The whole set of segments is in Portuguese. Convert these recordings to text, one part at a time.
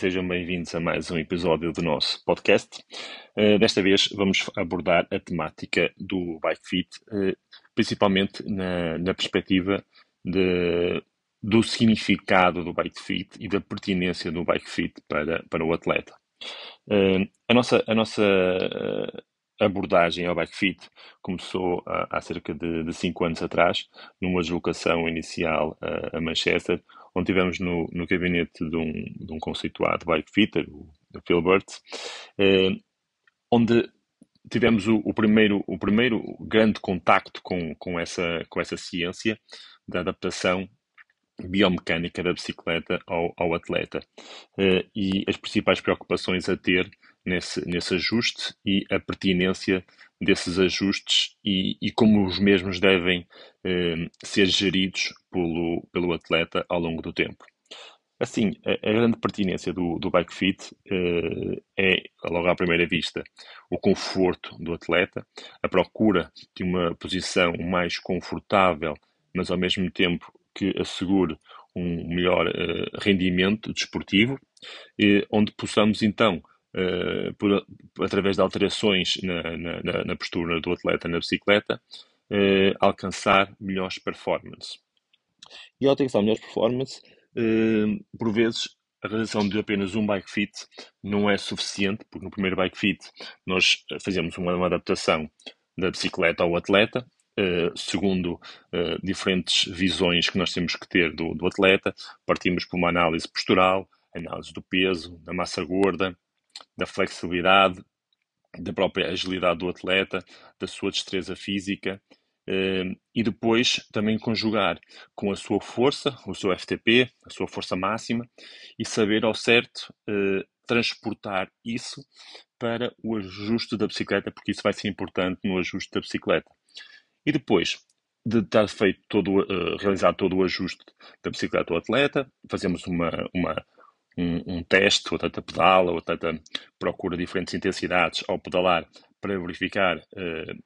sejam bem-vindos a mais um episódio do nosso podcast. Uh, desta vez vamos abordar a temática do Bike Fit, uh, principalmente na, na perspectiva de, do significado do Bike Fit e da pertinência do Bike Fit para, para o atleta. Uh, a nossa, a nossa abordagem ao Bike Fit começou há, há cerca de, de cinco anos atrás, numa deslocação inicial a Manchester, onde tivemos no, no gabinete de um, de um conceituado bike fitter, o, o Phil Burt, eh, onde tivemos o, o, primeiro, o primeiro grande contacto com, com, essa, com essa ciência da adaptação biomecânica da bicicleta ao, ao atleta. Eh, e as principais preocupações a ter nesse, nesse ajuste e a pertinência desses ajustes e, e como os mesmos devem eh, ser geridos pelo, pelo atleta ao longo do tempo. Assim, a, a grande pertinência do, do bike fit eh, é, logo à primeira vista, o conforto do atleta, a procura de uma posição mais confortável, mas ao mesmo tempo que assegure um melhor eh, rendimento desportivo, eh, onde possamos então uh, por, através de alterações na, na, na, postura do atleta na bicicleta, uh, alcançar melhores performances. E ao alcançar melhores performances, uh, por vezes a realização de apenas um bike fit não é suficiente, porque no primeiro bike fit nós fazemos uma, uma adaptação da bicicleta ao atleta, Uh, segundo uh, diferentes visões que nós temos que ter do, do, atleta, partimos por uma análise postural, análise do peso, da massa gorda, da flexibilidade, da própria agilidade do atleta, da sua destreza física eh, e depois também conjugar com a sua força, o seu FTP, a sua força máxima e saber ao certo eh, transportar isso para o ajuste da bicicleta, porque isso vai ser importante no ajuste da bicicleta. E depois de estar feito todo, uh, realizado todo o ajuste da bicicleta ao atleta, fazemos uma, uma um, um teste, o atleta pedala, o atleta procura diferentes intensidades ao pedalar para verificar uh,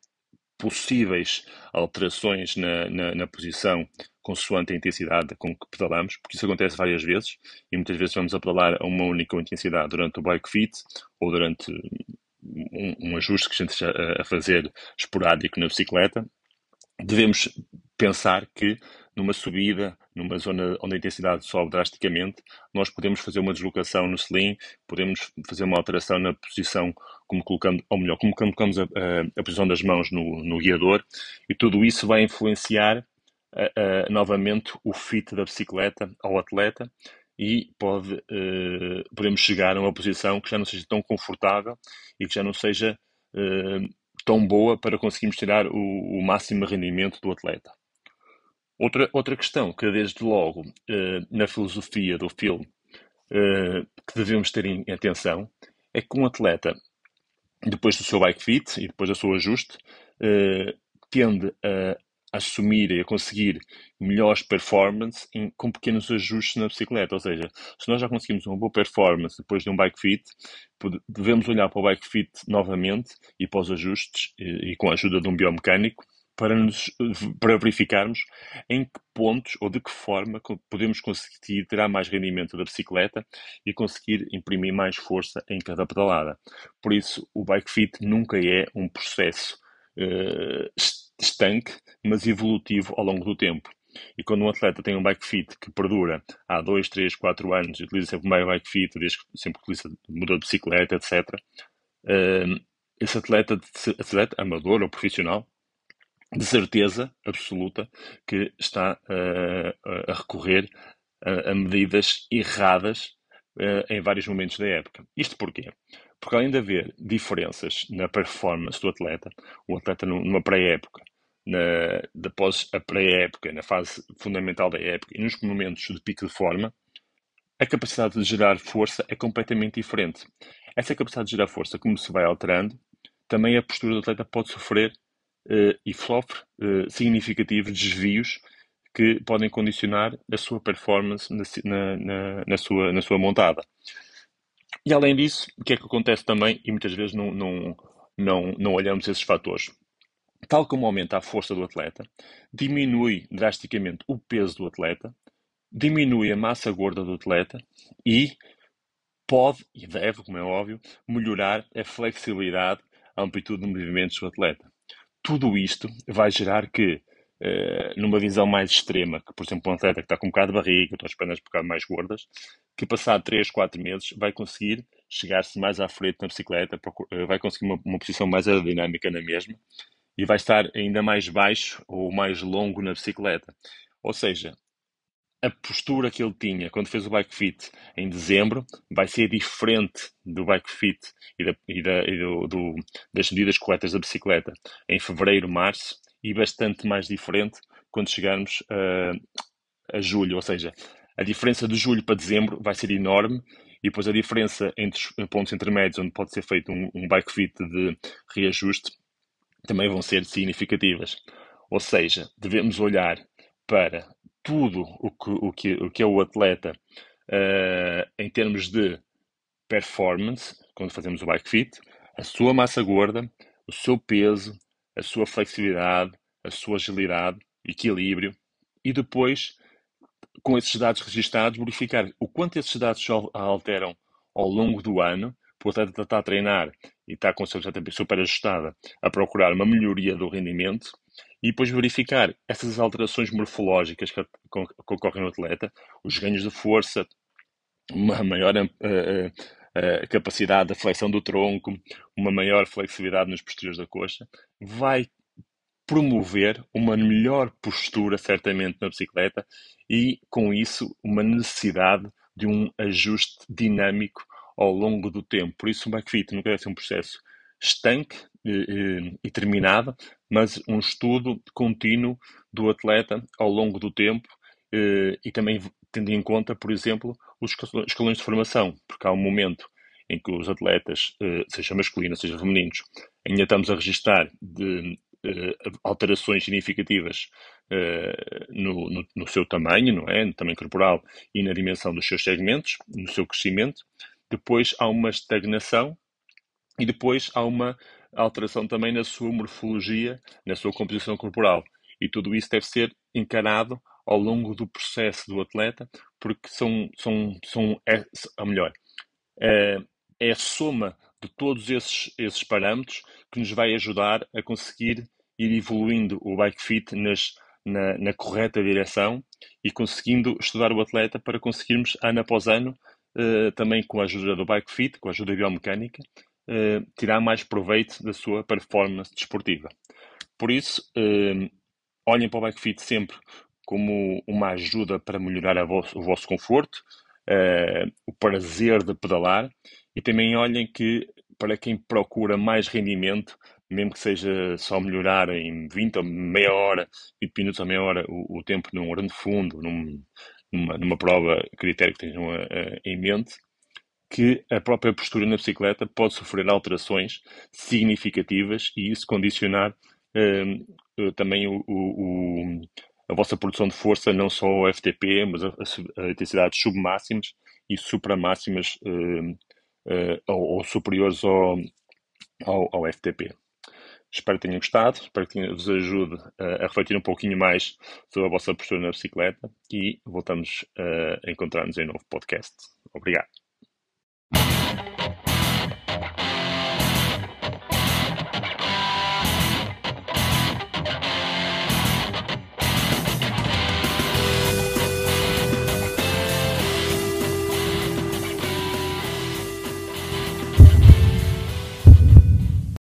possíveis alterações na, na, na, posição consoante a intensidade com que pedalamos, porque isso acontece várias vezes e muitas vezes vamos a pedalar a uma única intensidade durante o bike fit ou durante um, um ajuste que a gente está a fazer esporádico na bicicleta. Devemos pensar que numa subida, numa zona onde a intensidade sobe drasticamente, nós podemos fazer uma deslocação no sling, podemos fazer uma alteração na posição, como colocando, ou melhor, como colocamos a, a, a posição das mãos no, no, guiador, e tudo isso vai influenciar novamente o fit da bicicleta ao atleta e pode, uh, podemos chegar a uma posição que já não seja tão confortável e que já não seja uh, tão boa para conseguirmos tirar o, o máximo rendimento do atleta. Outra, outra questão que, desde logo, uh, na filosofia do filme, uh, que devemos ter em atenção, é que um atleta, depois do seu bike fit e depois do seu ajuste, uh, tende a assumir e a conseguir melhores performance em, com pequenos ajustes na bicicleta. Ou seja, se nós já conseguimos uma boa performance depois de um bike fit, devemos olhar para o bike fit novamente e para os ajustes e, e com a ajuda de um biomecânico para, nos, para verificarmos em que pontos ou de que forma podemos conseguir tirar mais rendimento da bicicleta e conseguir imprimir mais força em cada pedalada. Por isso, o bike fit nunca é um processo uh, estanque, mas evolutivo ao longo do tempo. E quando um atleta tem um bike fit que perdura há 2, 3, 4 anos utiliza sempre o bike fit, desde que sempre utiliza, muda de bicicleta, etc., uh, esse atleta, atleta amador ou profissional de certeza absoluta que está uh, a recorrer a, a medidas erradas uh, em vários momentos da época. Isto porquê? Porque além de haver diferenças na performance do atleta, o atleta numa pré-época, após a pré-época, na fase fundamental da época e nos momentos de pico de forma, a capacidade de gerar força é completamente diferente. Essa capacidade de gerar força, como se vai alterando, também a postura do atleta pode sofrer e sofre uh, significativos desvios que podem condicionar a sua performance na, na, na, sua, na sua montada. E além disso, o que é que acontece também, e muitas vezes não, não, não, não olhamos esses fatores? Tal como aumenta a força do atleta, diminui drasticamente o peso do atleta, diminui a massa gorda do atleta e pode e deve, como é óbvio, melhorar a flexibilidade, a amplitude de movimentos do atleta. Tudo isto vai gerar que, uh, numa visão mais extrema, que por exemplo um atleta que está com um bocado de barriga, com as pernas um bocado mais gordas, que passado 3, 4 meses vai conseguir chegar-se mais à frente na bicicleta, eh, vai conseguir uma, uma posição mais aerodinâmica na mesma e vai estar ainda mais baixo ou mais longo na bicicleta. Ou seja, a postura que ele tinha quando fez o bike fit em dezembro vai ser diferente do bike fit e, da, e, da, e do, do, das medidas corretas da bicicleta em fevereiro, março e bastante mais diferente quando chegarmos a, julho. Ou seja, a diferença de julho para dezembro vai ser enorme e depois a diferença entre pontos intermédios onde pode ser feito um, um bike fit de reajuste também vão ser significativas. Ou seja, devemos olhar para tudo o que, o que, o que é o atleta uh, em termos de performance, quando fazemos o bike fit, a sua massa gorda, o seu peso, a sua flexibilidade, a sua agilidade, equilíbrio, e depois, com esses dados registados, verificar o quanto esses dados alteram ao longo do ano, o atleta está a treinar e está com a sua super ajustada a procurar uma melhoria do rendimento, e depois verificar essas alterações morfológicas que, ocorrem no atleta, os ganhos de força, uma maior uh, uh, capacidade da flexão do tronco, uma maior flexibilidade nos posteriores da coxa, vai promover uma melhor postura, certamente, na bicicleta e, com isso, uma necessidade de um ajuste dinâmico ao longo do tempo. Por isso, o backfit nunca deve ser um processo estanque e, e terminado, mas um estudo contínuo do atleta ao longo do tempo eh, e também tendo em conta, por exemplo, os escalões de formação, porque há um momento em que os atletas, eh, seja masculinos, seja femininos, ainda estamos a registrar de eh, alterações significativas no, no, no, seu tamanho, não é? no tamanho corporal e na dimensão dos seus segmentos, no seu crescimento. Depois há uma estagnação e depois há uma alteração também na sua morfologia, na sua composição corporal. E tudo isso deve ser encarado ao longo do processo do atleta, porque são, são, são é, ou melhor, é, é a soma de todos esses, esses parâmetros que nos vai ajudar a conseguir ir evoluindo o bike fit nas, na, na, correta direção e conseguindo estudar o atleta para conseguirmos, ano após ano, uh, também com a ajuda do bike fit, com a ajuda biomecânica, uh, tirar mais proveito da sua performance desportiva. Por isso, uh, olhem para o bike fit sempre como uma ajuda para melhorar o vosso conforto, uh, o prazer de pedalar e também olhem que para quem procura mais rendimento, mesmo que seja só melhorar em 20 ou meia hora, 20 minutos ou meia hora o, o tempo num grande fundo, num, numa, numa prova critério que tenham uh, em mente, que a própria postura na bicicleta pode sofrer alterações significativas e isso condicionar hum, eh, também o, o, a vossa produção de força, não só o FTP, mas a, a intensidades submáximas e supramáximas uh, uh, ou, ou, superiores ao, ao, ao, FTP. Espero que tenham gostado, espero que vos ajude a refletir um pouquinho mais sobre a vossa postura na bicicleta e voltamos a encontrar-nos em novo podcast. Obrigado.